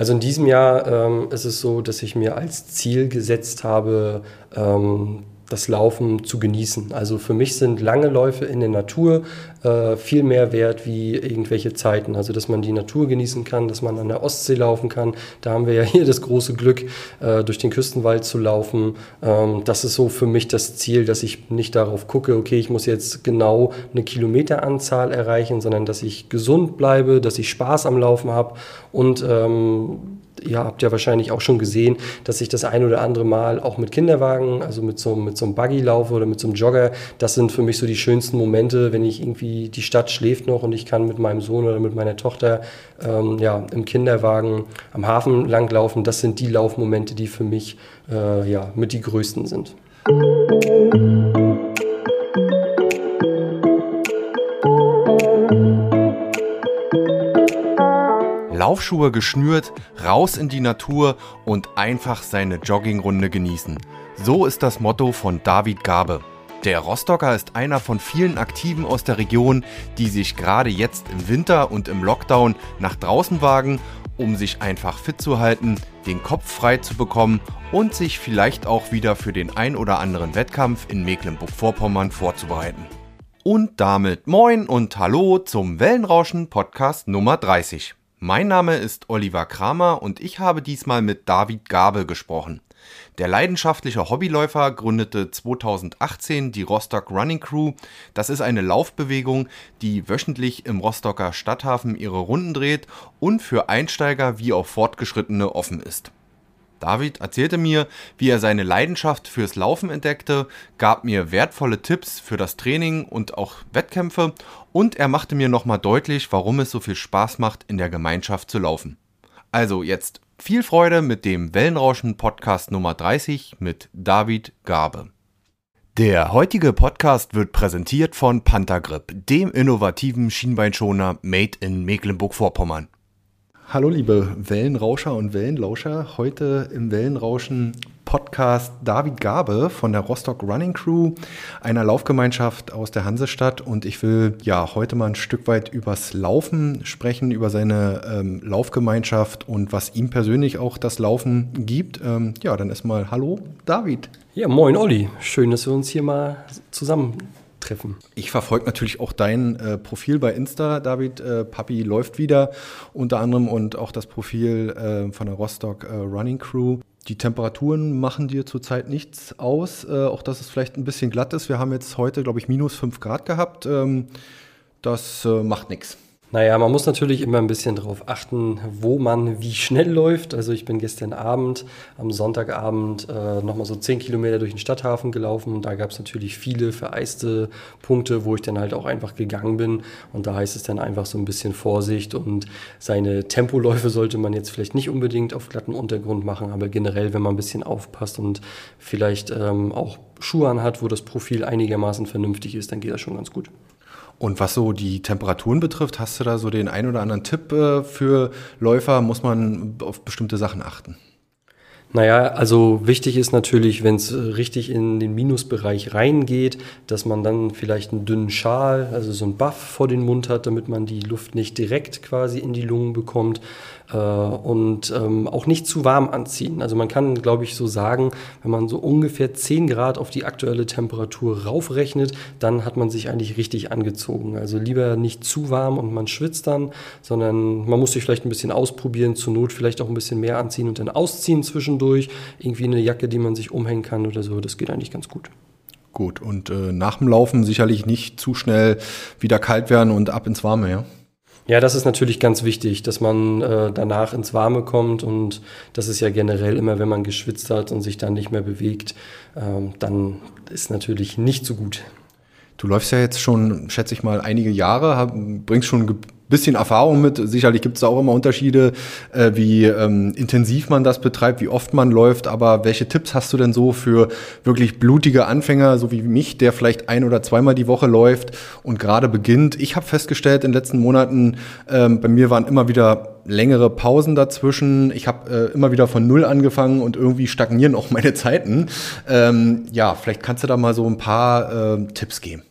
Also in diesem Jahr ähm, ist es so, dass ich mir als Ziel gesetzt habe, ähm, das Laufen zu genießen. Also für mich sind lange Läufe in der Natur äh, viel mehr wert wie irgendwelche Zeiten. Also dass man die Natur genießen kann, dass man an der Ostsee laufen kann. Da haben wir ja hier das große Glück, äh, durch den Küstenwald zu laufen. Ähm, das ist so für mich das Ziel, dass ich nicht darauf gucke, okay, ich muss jetzt genau eine Kilometeranzahl erreichen, sondern dass ich gesund bleibe, dass ich Spaß am Laufen habe und ähm, ihr habt ja wahrscheinlich auch schon gesehen, dass ich das ein oder andere Mal auch mit Kinderwagen, also mit so, mit so einem Buggy laufe oder mit so einem Jogger. Das sind für mich so die schönsten Momente, wenn ich irgendwie, die Stadt schläft noch und ich kann mit meinem Sohn oder mit meiner Tochter ähm, ja, im Kinderwagen am Hafen langlaufen. Das sind die Laufmomente, die für mich äh, ja, mit die größten sind. Laufschuhe geschnürt, raus in die Natur und einfach seine Joggingrunde genießen. So ist das Motto von David Gabe. Der Rostocker ist einer von vielen Aktiven aus der Region, die sich gerade jetzt im Winter und im Lockdown nach draußen wagen, um sich einfach fit zu halten, den Kopf frei zu bekommen und sich vielleicht auch wieder für den ein oder anderen Wettkampf in Mecklenburg-Vorpommern vorzubereiten. Und damit moin und hallo zum Wellenrauschen Podcast Nummer 30. Mein Name ist Oliver Kramer und ich habe diesmal mit David Gabe gesprochen. Der leidenschaftliche Hobbyläufer gründete 2018 die Rostock Running Crew. Das ist eine Laufbewegung, die wöchentlich im Rostocker Stadthafen ihre Runden dreht und für Einsteiger wie auch Fortgeschrittene offen ist. David erzählte mir, wie er seine Leidenschaft fürs Laufen entdeckte, gab mir wertvolle Tipps für das Training und auch Wettkämpfe und er machte mir nochmal deutlich, warum es so viel Spaß macht, in der Gemeinschaft zu laufen. Also jetzt viel Freude mit dem Wellenrauschen Podcast Nummer 30 mit David Gabe. Der heutige Podcast wird präsentiert von Panthergrip, dem innovativen Schienbeinschoner made in Mecklenburg-Vorpommern. Hallo liebe Wellenrauscher und Wellenlauscher. Heute im Wellenrauschen Podcast David Gabe von der Rostock Running Crew, einer Laufgemeinschaft aus der Hansestadt. Und ich will ja heute mal ein Stück weit übers Laufen sprechen, über seine ähm, Laufgemeinschaft und was ihm persönlich auch das Laufen gibt. Ähm, ja, dann erstmal Hallo David. Ja, moin Olli. Schön, dass wir uns hier mal zusammen treffen. Ich verfolge natürlich auch dein äh, Profil bei Insta, David. Äh, Papi läuft wieder unter anderem und auch das Profil äh, von der Rostock äh, Running Crew. Die Temperaturen machen dir zurzeit nichts aus, äh, auch dass es vielleicht ein bisschen glatt ist. Wir haben jetzt heute, glaube ich, minus 5 Grad gehabt. Ähm, das äh, macht nichts. Naja, man muss natürlich immer ein bisschen darauf achten, wo man wie schnell läuft. Also ich bin gestern Abend, am Sonntagabend, äh, nochmal so 10 Kilometer durch den Stadthafen gelaufen. Und da gab es natürlich viele vereiste Punkte, wo ich dann halt auch einfach gegangen bin. Und da heißt es dann einfach so ein bisschen Vorsicht. Und seine Tempoläufe sollte man jetzt vielleicht nicht unbedingt auf glatten Untergrund machen, aber generell, wenn man ein bisschen aufpasst und vielleicht ähm, auch Schuhe anhat, wo das Profil einigermaßen vernünftig ist, dann geht das schon ganz gut. Und was so die Temperaturen betrifft, hast du da so den ein oder anderen Tipp äh, für Läufer? Muss man auf bestimmte Sachen achten? Naja, also wichtig ist natürlich, wenn es richtig in den Minusbereich reingeht, dass man dann vielleicht einen dünnen Schal, also so einen Buff vor den Mund hat, damit man die Luft nicht direkt quasi in die Lungen bekommt äh, und ähm, auch nicht zu warm anziehen. Also man kann, glaube ich, so sagen, wenn man so ungefähr 10 Grad auf die aktuelle Temperatur raufrechnet, dann hat man sich eigentlich richtig angezogen. Also lieber nicht zu warm und man schwitzt dann, sondern man muss sich vielleicht ein bisschen ausprobieren, zur Not vielleicht auch ein bisschen mehr anziehen und dann ausziehen zwischendurch. Irgendwie eine Jacke, die man sich umhängen kann oder so, das geht eigentlich ganz gut. Gut, und äh, nach dem Laufen sicherlich nicht zu schnell wieder kalt werden und ab ins Warme, ja? Ja, das ist natürlich ganz wichtig, dass man äh, danach ins Warme kommt und das ist ja generell immer, wenn man geschwitzt hat und sich dann nicht mehr bewegt, ähm, dann ist natürlich nicht so gut. Du läufst ja jetzt schon, schätze ich mal, einige Jahre, bringst schon bisschen Erfahrung mit. Sicherlich gibt es auch immer Unterschiede, äh, wie ähm, intensiv man das betreibt, wie oft man läuft. Aber welche Tipps hast du denn so für wirklich blutige Anfänger, so wie mich, der vielleicht ein oder zweimal die Woche läuft und gerade beginnt? Ich habe festgestellt in den letzten Monaten, ähm, bei mir waren immer wieder längere Pausen dazwischen. Ich habe äh, immer wieder von Null angefangen und irgendwie stagnieren auch meine Zeiten. Ähm, ja, vielleicht kannst du da mal so ein paar äh, Tipps geben.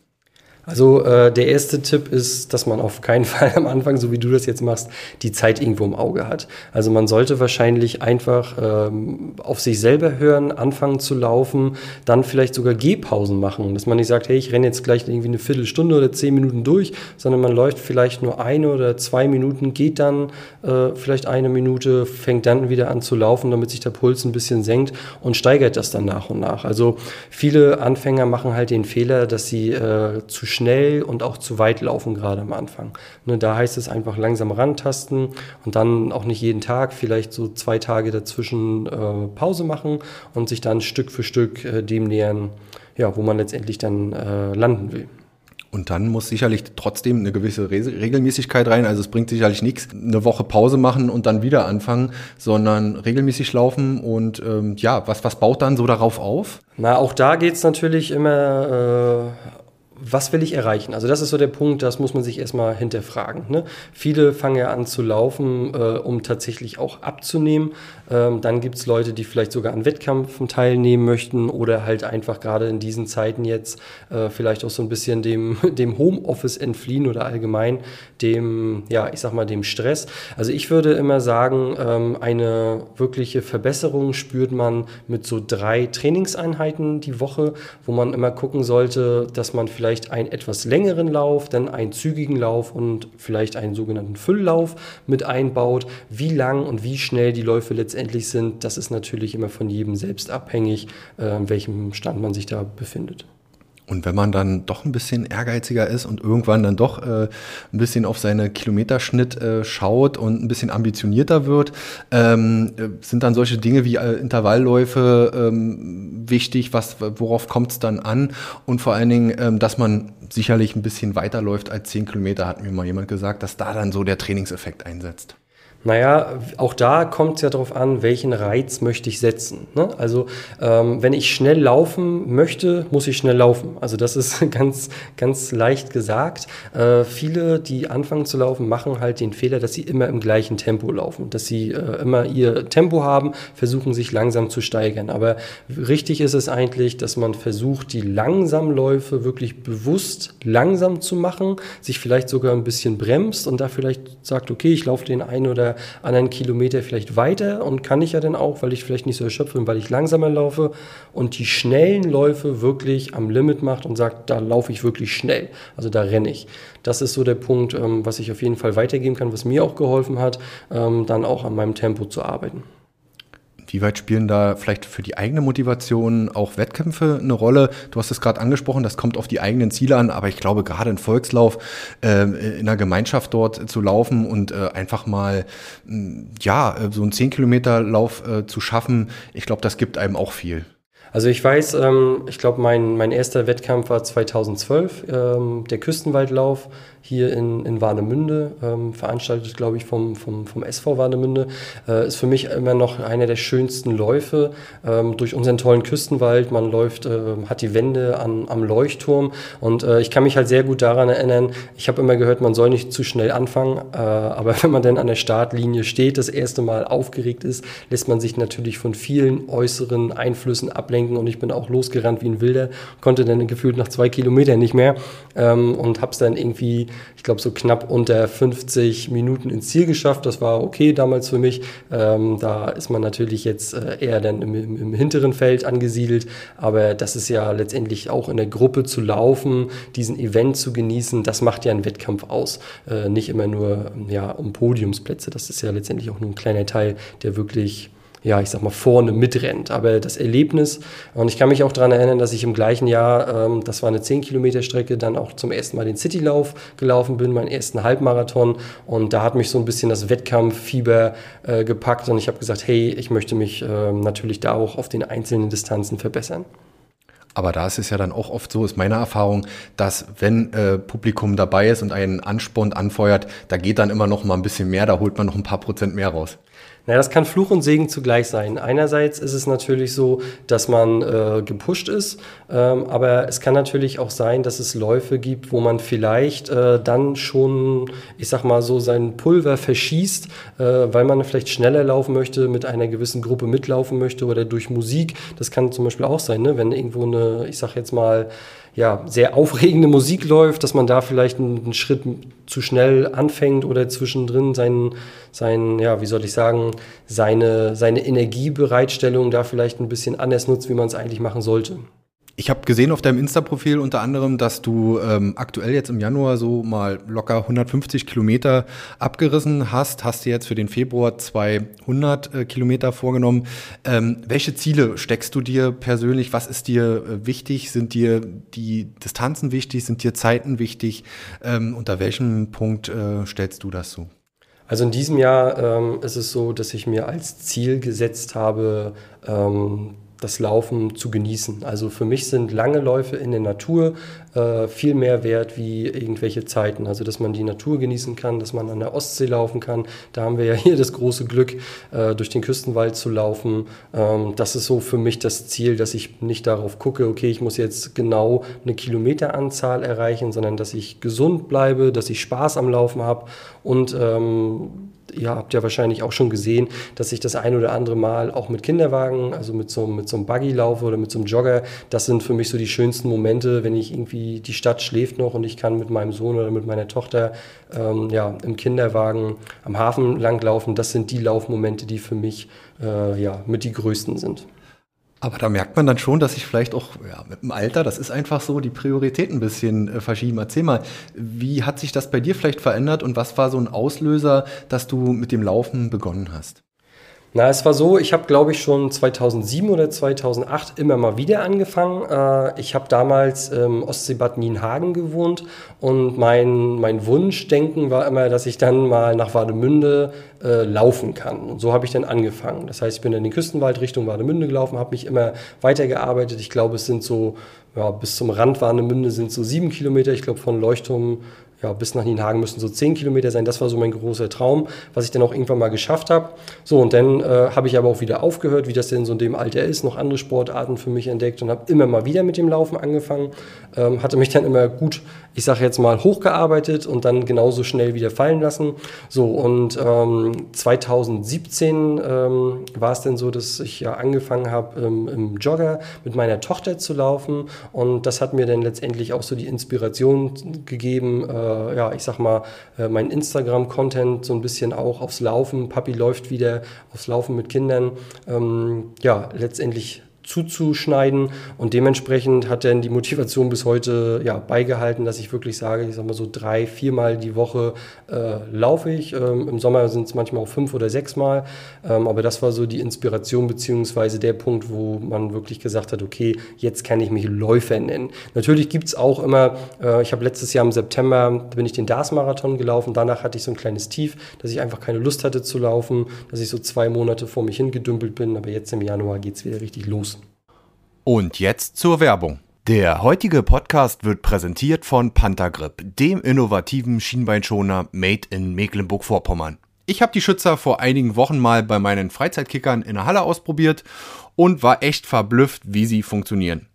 Also äh, der erste Tipp ist, dass man auf keinen Fall am Anfang, so wie du das jetzt machst, die Zeit irgendwo im Auge hat. Also man sollte wahrscheinlich einfach ähm, auf sich selber hören, anfangen zu laufen, dann vielleicht sogar Gehpausen machen, dass man nicht sagt, hey, ich renne jetzt gleich irgendwie eine Viertelstunde oder zehn Minuten durch, sondern man läuft vielleicht nur eine oder zwei Minuten, geht dann äh, vielleicht eine Minute, fängt dann wieder an zu laufen, damit sich der Puls ein bisschen senkt und steigert das dann nach und nach. Also viele Anfänger machen halt den Fehler, dass sie äh, zu schnell schnell und auch zu weit laufen, gerade am Anfang. Ne, da heißt es einfach langsam rantasten und dann auch nicht jeden Tag, vielleicht so zwei Tage dazwischen äh, Pause machen und sich dann Stück für Stück äh, dem nähern, ja, wo man letztendlich dann äh, landen will. Und dann muss sicherlich trotzdem eine gewisse Re Regelmäßigkeit rein. Also es bringt sicherlich nichts, eine Woche Pause machen und dann wieder anfangen, sondern regelmäßig laufen. Und ähm, ja, was, was baut dann so darauf auf? Na, auch da geht es natürlich immer äh, was will ich erreichen? Also das ist so der Punkt, das muss man sich erstmal hinterfragen. Ne? Viele fangen ja an zu laufen, äh, um tatsächlich auch abzunehmen. Ähm, dann gibt es Leute, die vielleicht sogar an Wettkämpfen teilnehmen möchten oder halt einfach gerade in diesen Zeiten jetzt äh, vielleicht auch so ein bisschen dem, dem Homeoffice entfliehen oder allgemein dem, ja, ich sag mal, dem Stress. Also ich würde immer sagen, ähm, eine wirkliche Verbesserung spürt man mit so drei Trainingseinheiten die Woche, wo man immer gucken sollte, dass man vielleicht einen etwas längeren Lauf, dann einen zügigen Lauf und vielleicht einen sogenannten Fülllauf mit einbaut. Wie lang und wie schnell die Läufe letztendlich sind, das ist natürlich immer von jedem selbst abhängig, äh, in welchem Stand man sich da befindet. Und wenn man dann doch ein bisschen ehrgeiziger ist und irgendwann dann doch äh, ein bisschen auf seine Kilometerschnitt äh, schaut und ein bisschen ambitionierter wird, ähm, äh, sind dann solche Dinge wie äh, Intervallläufe ähm, wichtig, was, worauf kommt es dann an? Und vor allen Dingen, ähm, dass man sicherlich ein bisschen weiterläuft als 10 Kilometer, hat mir mal jemand gesagt, dass da dann so der Trainingseffekt einsetzt. Naja, auch da kommt es ja darauf an, welchen Reiz möchte ich setzen. Ne? Also ähm, wenn ich schnell laufen möchte, muss ich schnell laufen. Also das ist ganz, ganz leicht gesagt. Äh, viele, die anfangen zu laufen, machen halt den Fehler, dass sie immer im gleichen Tempo laufen, dass sie äh, immer ihr Tempo haben, versuchen sich langsam zu steigern. Aber richtig ist es eigentlich, dass man versucht, die Langsamläufe wirklich bewusst langsam zu machen, sich vielleicht sogar ein bisschen bremst und da vielleicht sagt, okay, ich laufe den einen oder anderen Kilometer vielleicht weiter und kann ich ja dann auch, weil ich vielleicht nicht so erschöpft bin, weil ich langsamer laufe und die schnellen Läufe wirklich am Limit macht und sagt, da laufe ich wirklich schnell, also da renne ich. Das ist so der Punkt, ähm, was ich auf jeden Fall weitergeben kann, was mir auch geholfen hat, ähm, dann auch an meinem Tempo zu arbeiten. Wie weit spielen da vielleicht für die eigene Motivation auch Wettkämpfe eine Rolle? Du hast es gerade angesprochen, das kommt auf die eigenen Ziele an, aber ich glaube, gerade ein Volkslauf äh, in einer Gemeinschaft dort zu laufen und äh, einfach mal ja, so einen 10 Kilometer Lauf äh, zu schaffen, ich glaube, das gibt einem auch viel. Also ich weiß, ähm, ich glaube, mein, mein erster Wettkampf war 2012, ähm, der Küstenwaldlauf hier in, in Warnemünde, ähm, veranstaltet, glaube ich, vom, vom, vom SV Warnemünde, äh, ist für mich immer noch einer der schönsten Läufe ähm, durch unseren tollen Küstenwald. Man läuft, äh, hat die Wände an, am Leuchtturm. Und äh, ich kann mich halt sehr gut daran erinnern, ich habe immer gehört, man soll nicht zu schnell anfangen, äh, aber wenn man dann an der Startlinie steht, das erste Mal aufgeregt ist, lässt man sich natürlich von vielen äußeren Einflüssen ablenken und ich bin auch losgerannt wie ein Wilder, konnte dann gefühlt nach zwei Kilometern nicht mehr ähm, und habe es dann irgendwie ich glaube, so knapp unter 50 Minuten ins Ziel geschafft. Das war okay damals für mich. Ähm, da ist man natürlich jetzt äh, eher dann im, im, im, hinteren Feld angesiedelt. Aber das ist ja letztendlich auch in der Gruppe zu laufen, diesen Event zu genießen, das macht ja einen Wettkampf aus. Äh, nicht immer nur ja, um Podiumsplätze. Das ist ja letztendlich auch nur ein kleiner Teil, der wirklich ja, ich sag mal, vorne mitrennt. Aber das Erlebnis, und ich kann mich auch daran erinnern, dass ich im gleichen Jahr, ähm, das war eine 10 Kilometer Strecke, dann auch zum ersten Mal den Citylauf gelaufen bin, meinen ersten Halbmarathon. Und da hat mich so ein bisschen das Wettkampffieber äh, gepackt und ich habe gesagt, hey, ich möchte mich äh, natürlich da auch auf den einzelnen Distanzen verbessern. Aber da ist es ja dann auch oft so, ist meine Erfahrung, dass wenn äh, Publikum dabei ist und einen anspornt, anfeuert, da geht dann immer noch mal ein bisschen mehr, da holt man noch ein paar Prozent mehr raus. Naja, das kann Fluch und Segen zugleich sein. Einerseits ist es natürlich so, dass man äh, gepusht ist, ähm, aber es kann natürlich auch sein, dass es Läufe gibt, wo man vielleicht äh, dann schon, ich sag mal so, sein Pulver verschießt, äh, weil man vielleicht schneller laufen möchte, mit einer gewissen Gruppe mitlaufen möchte oder durch Musik. Das kann zum Beispiel auch sein, ne? wenn irgendwo eine, ich sag jetzt mal, ja, sehr aufregende Musik läuft, dass man da vielleicht einen, Schritt zu schnell anfängt oder zwischendrin seinen, seinen, ja, wie soll ich sagen, seine, seine Energiebereitstellung da vielleicht ein bisschen anders nutzt, wie man es eigentlich machen sollte. Ich habe gesehen auf deinem Insta-Profil unter anderem, dass du ähm, aktuell jetzt im Januar so mal locker 150 Kilometer abgerissen hast. Hast du jetzt für den Februar 200 äh, Kilometer vorgenommen. Ähm, welche Ziele steckst du dir persönlich? Was ist dir äh, wichtig? Sind dir die Distanzen wichtig? Sind dir Zeiten wichtig? Ähm, unter welchem Punkt äh, stellst du das so? Also in diesem Jahr ähm, ist es so, dass ich mir als Ziel gesetzt habe, ähm, das Laufen zu genießen. Also für mich sind lange Läufe in der Natur äh, viel mehr wert wie irgendwelche Zeiten. Also dass man die Natur genießen kann, dass man an der Ostsee laufen kann. Da haben wir ja hier das große Glück, äh, durch den Küstenwald zu laufen. Ähm, das ist so für mich das Ziel, dass ich nicht darauf gucke, okay, ich muss jetzt genau eine Kilometeranzahl erreichen, sondern dass ich gesund bleibe, dass ich Spaß am Laufen habe und ähm, ihr habt ja wahrscheinlich auch schon gesehen, dass ich das ein oder andere Mal auch mit Kinderwagen, also mit so, mit so einem Buggy laufe oder mit so einem Jogger. Das sind für mich so die schönsten Momente, wenn ich irgendwie, die Stadt schläft noch und ich kann mit meinem Sohn oder mit meiner Tochter ähm, ja, im Kinderwagen am Hafen langlaufen. Das sind die Laufmomente, die für mich äh, ja, mit die größten sind. Aber da merkt man dann schon, dass sich vielleicht auch ja, mit dem Alter, das ist einfach so, die Prioritäten ein bisschen äh, verschieben. Erzähl mal, wie hat sich das bei dir vielleicht verändert und was war so ein Auslöser, dass du mit dem Laufen begonnen hast? Na, es war so, ich habe, glaube ich, schon 2007 oder 2008 immer mal wieder angefangen. Äh, ich habe damals im Ostseebad Nienhagen gewohnt und mein, mein Wunschdenken war immer, dass ich dann mal nach Wademünde äh, laufen kann. Und so habe ich dann angefangen. Das heißt, ich bin in den Küstenwald Richtung Wademünde gelaufen, habe mich immer weitergearbeitet. Ich glaube, es sind so, ja, bis zum Rand Wademünde sind so sieben Kilometer. Ich glaube, von Leuchtturm ja, bis nach Nienhagen müssen so zehn Kilometer sein. Das war so mein großer Traum, was ich dann auch irgendwann mal geschafft habe. So, und dann äh, habe ich aber auch wieder aufgehört, wie das denn so in dem Alter ist, noch andere Sportarten für mich entdeckt und habe immer mal wieder mit dem Laufen angefangen. Ähm, hatte mich dann immer gut, ich sage jetzt mal, hochgearbeitet und dann genauso schnell wieder fallen lassen. So, und ähm, 2017 ähm, war es dann so, dass ich ja angefangen habe, ähm, im Jogger mit meiner Tochter zu laufen. Und das hat mir dann letztendlich auch so die Inspiration gegeben, äh, äh, ja, ich sag mal, äh, mein Instagram-Content so ein bisschen auch aufs Laufen. Papi läuft wieder aufs Laufen mit Kindern. Ähm, ja, letztendlich zuzuschneiden. Und dementsprechend hat dann die Motivation bis heute ja, beigehalten, dass ich wirklich sage, ich sag mal so drei, viermal die Woche äh, laufe ich. Ähm, Im Sommer sind es manchmal auch fünf oder sechs Mal. Ähm, aber das war so die Inspiration beziehungsweise der Punkt, wo man wirklich gesagt hat, okay, jetzt kann ich mich Läufer nennen. Natürlich gibt es auch immer, äh, ich habe letztes Jahr im September, bin ich den DARS-Marathon gelaufen. Danach hatte ich so ein kleines Tief, dass ich einfach keine Lust hatte zu laufen, dass ich so zwei Monate vor mich hingedümpelt bin. Aber jetzt im Januar geht es wieder richtig los. Und jetzt zur Werbung. Der heutige Podcast wird präsentiert von Pantagrip, dem innovativen Schienbeinschoner made in Mecklenburg-Vorpommern. Ich habe die Schützer vor einigen Wochen mal bei meinen Freizeitkickern in der Halle ausprobiert und war echt verblüfft, wie sie funktionieren.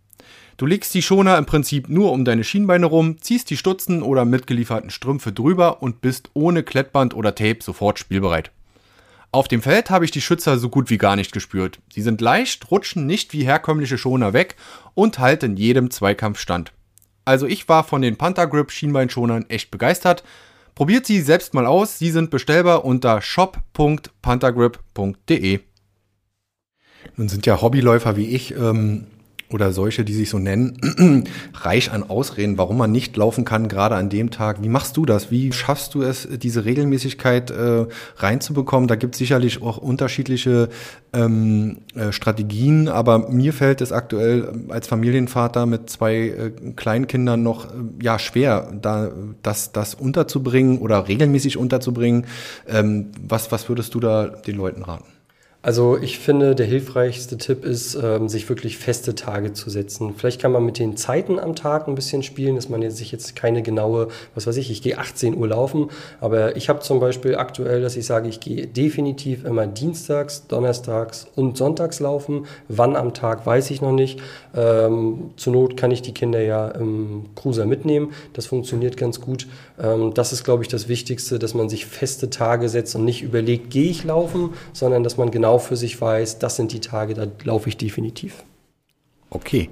Du legst die Schoner im Prinzip nur um deine Schienbeine rum, ziehst die Stutzen oder mitgelieferten Strümpfe drüber und bist ohne Klettband oder Tape sofort spielbereit. Auf dem Feld habe ich die Schützer so gut wie gar nicht gespürt. Sie sind leicht, rutschen nicht wie herkömmliche Schoner weg und halten jedem Zweikampf stand. Also ich war von den Panther-Grip Schienbeinschonern echt begeistert. Probiert sie selbst mal aus, sie sind bestellbar unter shop.panthergrip.de. Nun sind ja Hobbyläufer wie ich ähm, oder solche, die sich so nennen, reich an Ausreden, warum man nicht laufen kann, gerade an dem Tag. Wie machst du das? Wie schaffst du es, diese Regelmäßigkeit äh, reinzubekommen? Da gibt es sicherlich auch unterschiedliche ähm, äh, Strategien, aber mir fällt es aktuell ähm, als Familienvater mit zwei äh, Kleinkindern noch äh, ja schwer, da das, das unterzubringen oder regelmäßig unterzubringen. Ähm, was, was würdest du da den Leuten raten? Also ich finde, der hilfreichste Tipp ist, ähm, sich wirklich feste Tage zu setzen. Vielleicht kann man mit den Zeiten am Tag ein bisschen spielen, dass man sich jetzt keine genaue, was weiß ich, ich gehe 18 Uhr laufen, aber ich habe zum Beispiel aktuell, dass ich sage, ich gehe definitiv immer dienstags, donnerstags und sonntags laufen. Wann am Tag, weiß ich noch nicht. Ähm, zur Not kann ich die Kinder ja im Cruiser mitnehmen. Das funktioniert ganz gut. Ähm, das ist, glaube ich, das Wichtigste, dass man sich feste Tage setzt und nicht überlegt, gehe ich laufen, sondern dass man genau für sich weiß, das sind die Tage, da laufe ich definitiv. Okay.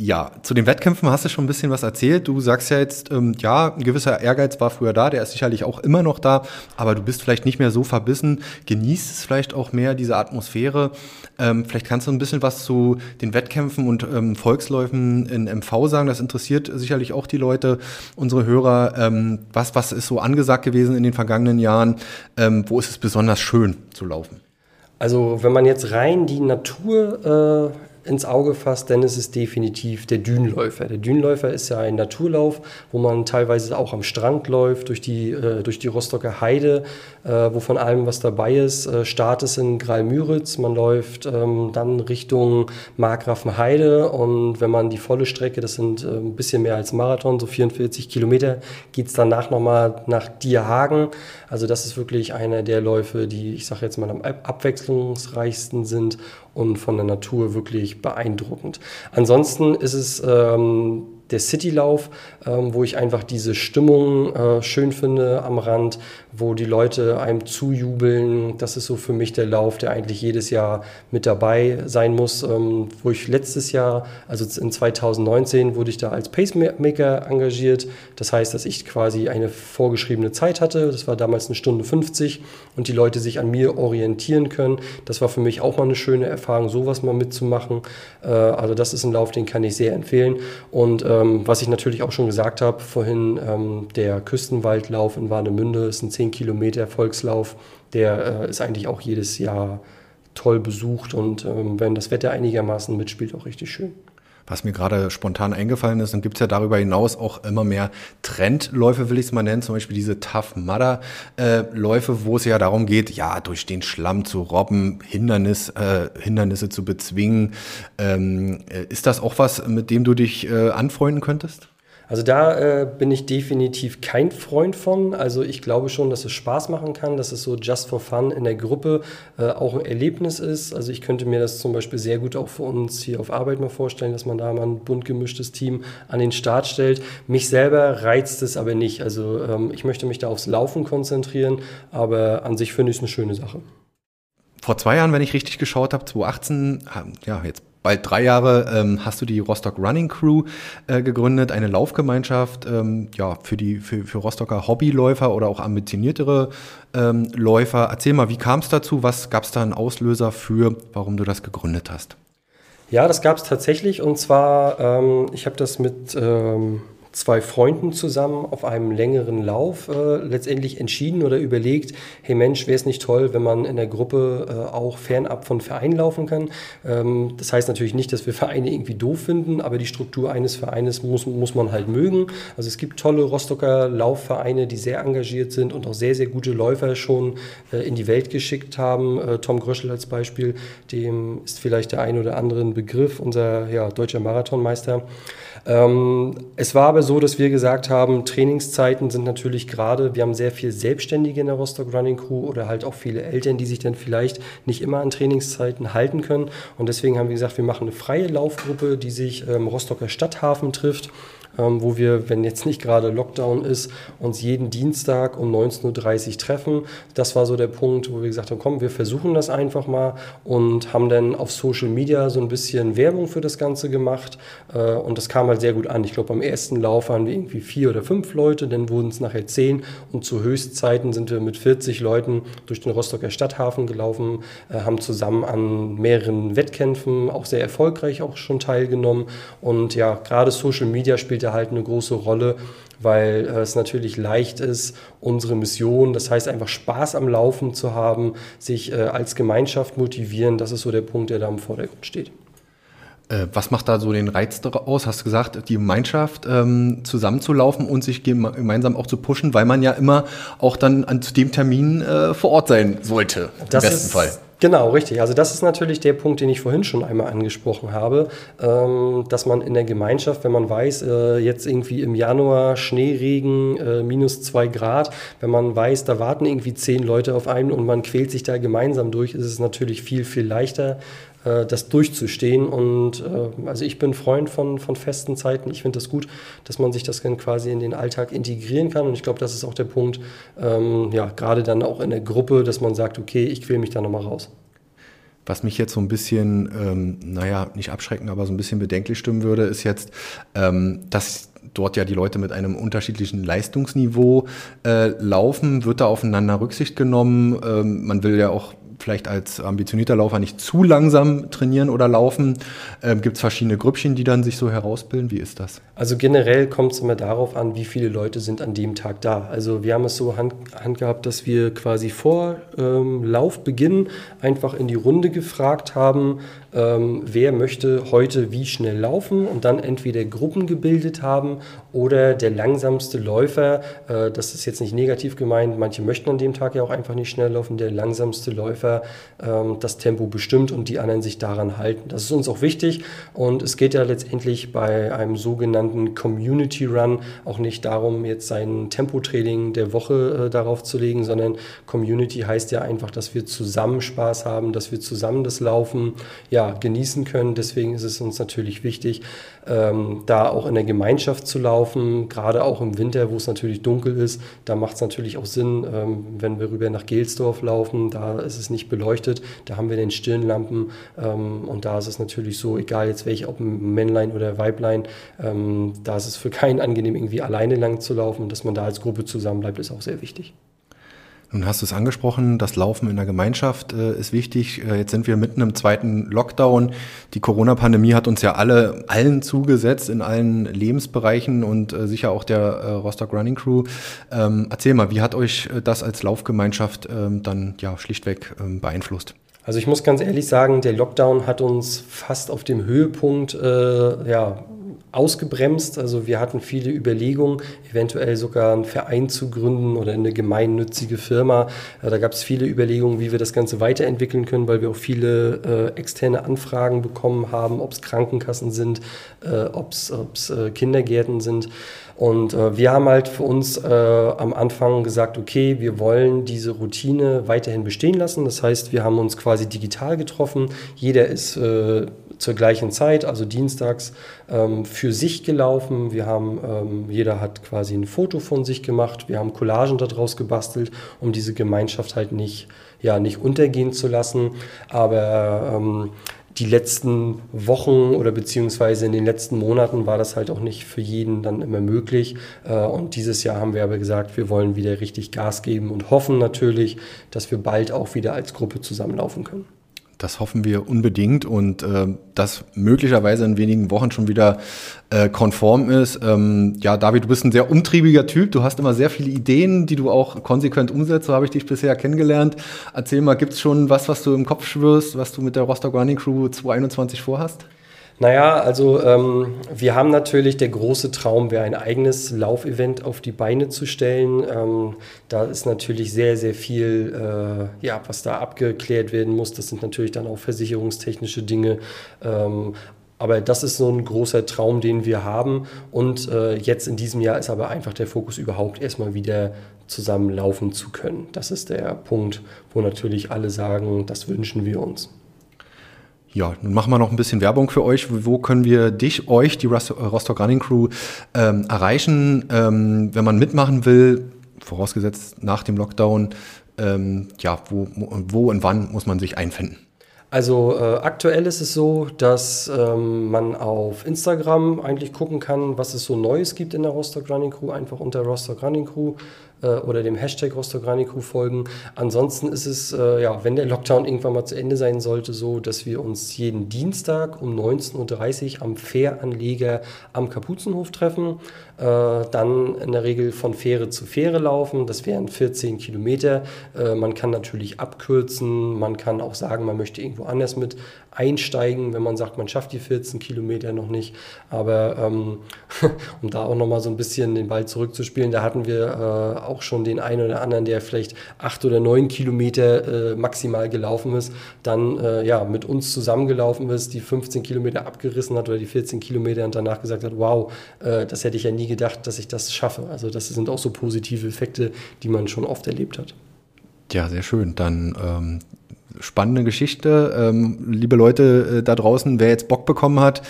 Ja, zu den Wettkämpfen hast du schon ein bisschen was erzählt. Du sagst ja jetzt, ähm, ja, ein gewisser Ehrgeiz war früher da, der ist sicherlich auch immer noch da, aber du bist vielleicht nicht mehr so verbissen, genießt es vielleicht auch mehr, diese Atmosphäre. Ähm, vielleicht kannst du ein bisschen was zu den Wettkämpfen und ähm, Volksläufen in MV sagen. Das interessiert sicherlich auch die Leute, unsere Hörer. Ähm, was, was ist so angesagt gewesen in den vergangenen Jahren? Ähm, wo ist es besonders schön zu laufen? Also wenn man jetzt rein die Natur äh, ins Auge fasst, ist es definitiv der Dünenläufer. Der Dünenläufer ist ja ein Naturlauf, wo man teilweise auch am Strand läuft, durch die, äh, durch die Rostocker Heide, äh, wo von allem was dabei ist. Äh, Start ist in Graal-Müritz, man läuft ähm, dann Richtung Markgrafenheide und wenn man die volle Strecke, das sind äh, ein bisschen mehr als Marathon, so 44 Kilometer, geht es danach nochmal nach Dierhagen. Also das ist wirklich einer der Läufe, die, ich sage jetzt mal, am abwechslungsreichsten sind und von der Natur wirklich beeindruckend. Ansonsten ist es ähm, der Citylauf, ähm, wo ich einfach diese Stimmung äh, schön finde am Rand, wo die Leute einem zujubeln. Das ist so für mich der Lauf, der eigentlich jedes Jahr mit dabei sein muss. Ähm, wo ich letztes Jahr, also in 2019, wurde ich da als Pacemaker engagiert. Das heißt, dass ich quasi eine vorgeschriebene Zeit hatte. Das war damals eine Stunde 50 und die Leute sich an mir orientieren können. Das war für mich auch mal eine schöne Erfahrung, sowas mal mitzumachen. Äh, also das ist ein Lauf, den kann ich sehr empfehlen. Und ähm, was ich natürlich auch schon gesagt habe vorhin, ähm, der Küstenwaldlauf in Warnemünde ist ein 10 Kilometer Volkslauf. Der äh, ist eigentlich auch jedes Jahr toll besucht und ähm, wenn das Wetter einigermaßen mitspielt, auch richtig schön. Was mir gerade spontan eingefallen ist, dann gibt es ja darüber hinaus auch immer mehr Trendläufe, will ich es mal nennen, zum Beispiel diese Tough Mudder äh, Läufe, wo es ja darum geht, ja, durch den Schlamm zu robben, Hindernis, äh, Hindernisse zu bezwingen. Ähm, äh, ist das auch was, mit dem du dich äh, anfreunden könntest? Also da äh, bin ich definitiv kein Freund von. Also ich glaube schon, dass es Spaß machen kann, dass es so just for fun in der Gruppe äh, auch ein Erlebnis ist. Also ich könnte mir das zum Beispiel sehr gut auch für uns hier auf Arbeit mal vorstellen, dass man da mal ein bunt gemischtes Team an den Start stellt. Mich selber reizt es aber nicht. Also ähm, ich möchte mich da aufs Laufen konzentrieren, aber an sich finde ich es eine schöne Sache. Vor zwei Jahren, wenn ich richtig geschaut habe, 2018, ja, jetzt bald drei Jahre ähm, hast du die Rostock Running Crew äh, gegründet, eine Laufgemeinschaft ähm, ja, für, die, für, für Rostocker Hobbyläufer oder auch ambitioniertere ähm, Läufer. Erzähl mal, wie kam es dazu? Was gab es da einen Auslöser für, warum du das gegründet hast? Ja, das gab es tatsächlich und zwar, ähm, ich habe das mit ähm, zwei Freunden zusammen auf einem längeren Lauf äh, letztendlich entschieden oder überlegt, hey Mensch, wäre es nicht toll, wenn man in der Gruppe äh, auch fernab von Vereinen laufen kann. Ähm, das heißt natürlich nicht, dass wir Vereine irgendwie doof finden, aber die Struktur eines Vereines muss, muss man halt mögen. Also es gibt tolle Rostocker Laufvereine, die sehr engagiert sind und auch sehr, sehr gute Läufer schon äh, in die Welt geschickt haben. Äh, Tom Gröschel als Beispiel, dem ist vielleicht der ein oder andere ein Begriff, unser ja, deutscher Marathonmeister. Ähm, es war aber so, dass wir gesagt haben, Trainingszeiten sind natürlich gerade, wir haben sehr viel Selbstständige in der Rostock Running Crew oder halt auch viele Eltern, die sich dann vielleicht nicht immer an Trainingszeiten halten können. Und deswegen haben wir gesagt, wir machen eine freie Laufgruppe, die sich im Rostocker Stadthafen trifft ähm, wo wir, wenn jetzt nicht gerade Lockdown ist, uns jeden Dienstag um 19.30 Uhr treffen. Das war so der Punkt, wo wir gesagt haben, komm, wir versuchen das einfach mal und haben dann auf Social Media so ein bisschen Werbung für das Ganze gemacht äh, und das kam halt sehr gut an. Ich glaube, beim ersten Lauf waren wir irgendwie vier oder fünf Leute, dann wurden es nachher zehn und zu Höchstzeiten sind wir mit 40 Leuten durch den Rostocker Stadthafen gelaufen, äh, haben zusammen an mehreren Wettkämpfen auch sehr erfolgreich auch schon teilgenommen und ja, gerade Social Media spielt da halt eine große Rolle, weil äh, es natürlich leicht ist, unsere Mission, das heißt einfach Spaß am Laufen zu haben, sich äh, als Gemeinschaft motivieren, das ist so der Punkt, der da im Vordergrund steht. Äh, was macht da so den Reiz aus? Hast du gesagt, die Gemeinschaft ähm, zusammenzulaufen und sich gemeinsam auch zu pushen, weil man ja immer auch dann an zu dem Termin äh, vor Ort sein sollte, das im besten ist, Fall. Genau, richtig. Also das ist natürlich der Punkt, den ich vorhin schon einmal angesprochen habe, ähm, dass man in der Gemeinschaft, wenn man weiß, äh, jetzt irgendwie im Januar Schneeregen, äh, minus zwei Grad, wenn man weiß, da warten irgendwie zehn Leute auf einen und man quält sich da gemeinsam durch, ist es natürlich viel, viel leichter, das durchzustehen. Und äh, also ich bin Freund von, von festen Zeiten. Ich finde das gut, dass man sich das dann quasi in den Alltag integrieren kann. Und ich glaube, das ist auch der Punkt, ähm, ja, gerade dann auch in der Gruppe, dass man sagt, okay, ich quäle mich da nochmal raus. Was mich jetzt so ein bisschen, ähm, naja, nicht abschrecken, aber so ein bisschen bedenklich stimmen würde, ist jetzt, ähm, dass dort ja die Leute mit einem unterschiedlichen Leistungsniveau äh, laufen, wird da aufeinander Rücksicht genommen. Ähm, man will ja auch vielleicht als ambitionierter Laufer nicht zu langsam trainieren oder laufen? Ähm, Gibt es verschiedene Grüppchen, die dann sich so herausbilden? Wie ist das? Also generell kommt es immer darauf an, wie viele Leute sind an dem Tag da. Also wir haben es so hand, handgehabt, dass wir quasi vor ähm, Laufbeginn einfach in die Runde gefragt haben, ähm, wer möchte heute wie schnell laufen und dann entweder Gruppen gebildet haben oder der langsamste Läufer, äh, das ist jetzt nicht negativ gemeint, manche möchten an dem Tag ja auch einfach nicht schnell laufen, der langsamste Läufer ähm, das Tempo bestimmt und die anderen sich daran halten. Das ist uns auch wichtig und es geht ja letztendlich bei einem sogenannten Community Run auch nicht darum, jetzt sein Tempotraining der Woche äh, darauf zu legen, sondern Community heißt ja einfach, dass wir zusammen Spaß haben, dass wir zusammen das Laufen ja, genießen können. Deswegen ist es uns natürlich wichtig, ähm, da auch in der Gemeinschaft zu laufen, gerade auch im Winter, wo es natürlich dunkel ist. Da macht es natürlich auch Sinn, ähm, wenn wir rüber nach Gelsdorf laufen, da ist es nicht beleuchtet, da haben wir den Stirnlampen ähm, und da ist es natürlich so, egal jetzt welche, ob ein Männlein oder Weiblein, ähm, da ist es für keinen angenehm, irgendwie alleine lang zu laufen. Dass man da als Gruppe zusammen bleibt, ist auch sehr wichtig. Nun hast du es angesprochen, das Laufen in der Gemeinschaft äh, ist wichtig. Äh, jetzt sind wir mitten im zweiten Lockdown. Die Corona-Pandemie hat uns ja alle, allen zugesetzt in allen Lebensbereichen und äh, sicher auch der äh, Rostock Running Crew. Ähm, erzähl mal, wie hat euch äh, das als Laufgemeinschaft ähm, dann ja schlichtweg ähm, beeinflusst? Also ich muss ganz ehrlich sagen, der Lockdown hat uns fast auf dem Höhepunkt äh, ja, ausgebremst. Also wir hatten viele Überlegungen, eventuell sogar einen Verein zu gründen oder eine gemeinnützige Firma. Da gab es viele Überlegungen, wie wir das Ganze weiterentwickeln können, weil wir auch viele äh, externe Anfragen bekommen haben, ob es Krankenkassen sind, äh, ob es äh, Kindergärten sind. Und äh, wir haben halt für uns äh, am Anfang gesagt, okay, wir wollen diese Routine weiterhin bestehen lassen. Das heißt, wir haben uns quasi digital getroffen. Jeder ist äh, zur gleichen Zeit, also dienstags, ähm, für sich gelaufen. Wir haben, ähm, jeder hat quasi ein Foto von sich gemacht. Wir haben Collagen daraus gebastelt, um diese Gemeinschaft halt nicht, ja, nicht untergehen zu lassen. Aber ähm, die letzten Wochen oder beziehungsweise in den letzten Monaten war das halt auch nicht für jeden dann immer möglich. Äh, und dieses Jahr haben wir aber gesagt, wir wollen wieder richtig Gas geben und hoffen natürlich, dass wir bald auch wieder als Gruppe zusammenlaufen können. Das hoffen wir unbedingt und äh, das möglicherweise in wenigen Wochen schon wieder äh, konform ist. Ähm, ja, David, du bist ein sehr umtriebiger Typ. Du hast immer sehr viele Ideen, die du auch konsequent umsetzt. So habe ich dich bisher kennengelernt. Erzähl mal, gibt es schon was, was du im Kopf schwörst, was du mit der Rostock Running Crew 2021 vorhast? Naja, also ähm, wir haben natürlich, der große Traum wäre ein eigenes Laufevent auf die Beine zu stellen. Ähm, da ist natürlich sehr, sehr viel, äh, ja, was da abgeklärt werden muss. Das sind natürlich dann auch versicherungstechnische Dinge. Ähm, aber das ist so ein großer Traum, den wir haben. Und äh, jetzt in diesem Jahr ist aber einfach der Fokus überhaupt erstmal wieder zusammen laufen zu können. Das ist der Punkt, wo natürlich alle sagen, das wünschen wir uns. Ja, nun machen wir noch ein bisschen Werbung für euch. Wo können wir dich, euch, die Rostock Running Crew, ähm, erreichen, ähm, wenn man mitmachen will, vorausgesetzt nach dem Lockdown? Ähm, ja, wo, wo und wann muss man sich einfinden? Also äh, aktuell ist es so, dass ähm, man auf Instagram eigentlich gucken kann, was es so Neues gibt in der Rostock Running Crew, einfach unter Rostock Running Crew äh, oder dem Hashtag Crew folgen. Ansonsten ist es, äh, ja, wenn der Lockdown irgendwann mal zu Ende sein sollte, so, dass wir uns jeden Dienstag um 19.30 Uhr am Fähranleger am Kapuzenhof treffen. Äh, dann in der Regel von Fähre zu Fähre laufen. Das wären 14 Kilometer. Äh, man kann natürlich abkürzen. Man kann auch sagen, man möchte irgendwo anders mit einsteigen, wenn man sagt, man schafft die 14 Kilometer noch nicht. Aber ähm, um da auch nochmal so ein bisschen den Ball zurückzuspielen, da hatten wir äh, auch schon den einen oder anderen, der vielleicht acht oder neun Kilometer äh, maximal gelaufen ist, dann äh, ja mit uns zusammengelaufen ist, die 15 Kilometer abgerissen hat oder die 14 Kilometer und danach gesagt hat, wow, äh, das hätte ich ja nie gedacht, dass ich das schaffe. Also das sind auch so positive Effekte, die man schon oft erlebt hat. Ja, sehr schön. Dann ähm, spannende Geschichte. Ähm, liebe Leute äh, da draußen, wer jetzt Bock bekommen hat,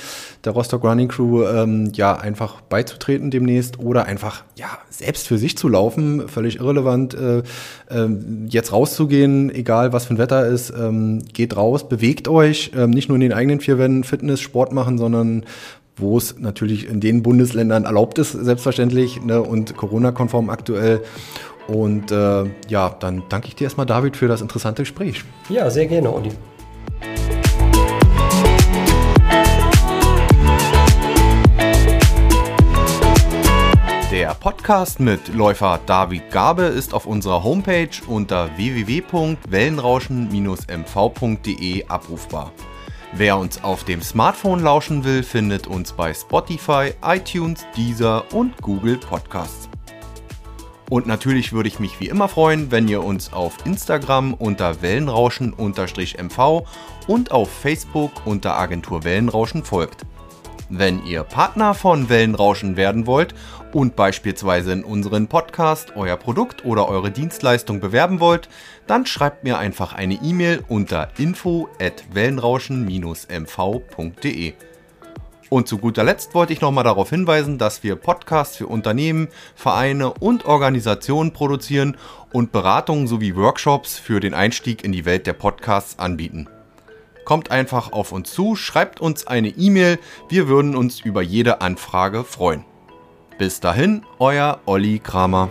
der Rostock Running Crew ähm, ja einfach beizutreten demnächst oder einfach ja selbst für sich zu laufen, völlig irrelevant, äh, äh, jetzt rauszugehen, egal was für ein Wetter ist, ähm, geht raus, bewegt euch, ähm, nicht nur in den eigenen vier Wänden Fitness, Sport machen, sondern wo es natürlich in den Bundesländern erlaubt ist, selbstverständlich, ne, und Corona-konform aktuell. Und äh, ja, dann danke ich dir erstmal, David, für das interessante Gespräch. Ja, sehr gerne, Olli. Der Podcast mit Läufer David Gabe ist auf unserer Homepage unter www.wellenrauschen-mv.de abrufbar. Wer uns auf dem Smartphone lauschen will, findet uns bei Spotify, iTunes, Deezer und Google Podcasts. Und natürlich würde ich mich wie immer freuen, wenn ihr uns auf Instagram unter Wellenrauschen-MV und auf Facebook unter Agentur Wellenrauschen folgt. Wenn ihr Partner von Wellenrauschen werden wollt und beispielsweise in unseren Podcast euer Produkt oder eure Dienstleistung bewerben wollt, dann schreibt mir einfach eine E-Mail unter info@wellenrauschen-mv.de. Und zu guter Letzt wollte ich nochmal darauf hinweisen, dass wir Podcasts für Unternehmen, Vereine und Organisationen produzieren und Beratungen sowie Workshops für den Einstieg in die Welt der Podcasts anbieten. Kommt einfach auf uns zu, schreibt uns eine E-Mail, wir würden uns über jede Anfrage freuen. Bis dahin, euer Olli Kramer.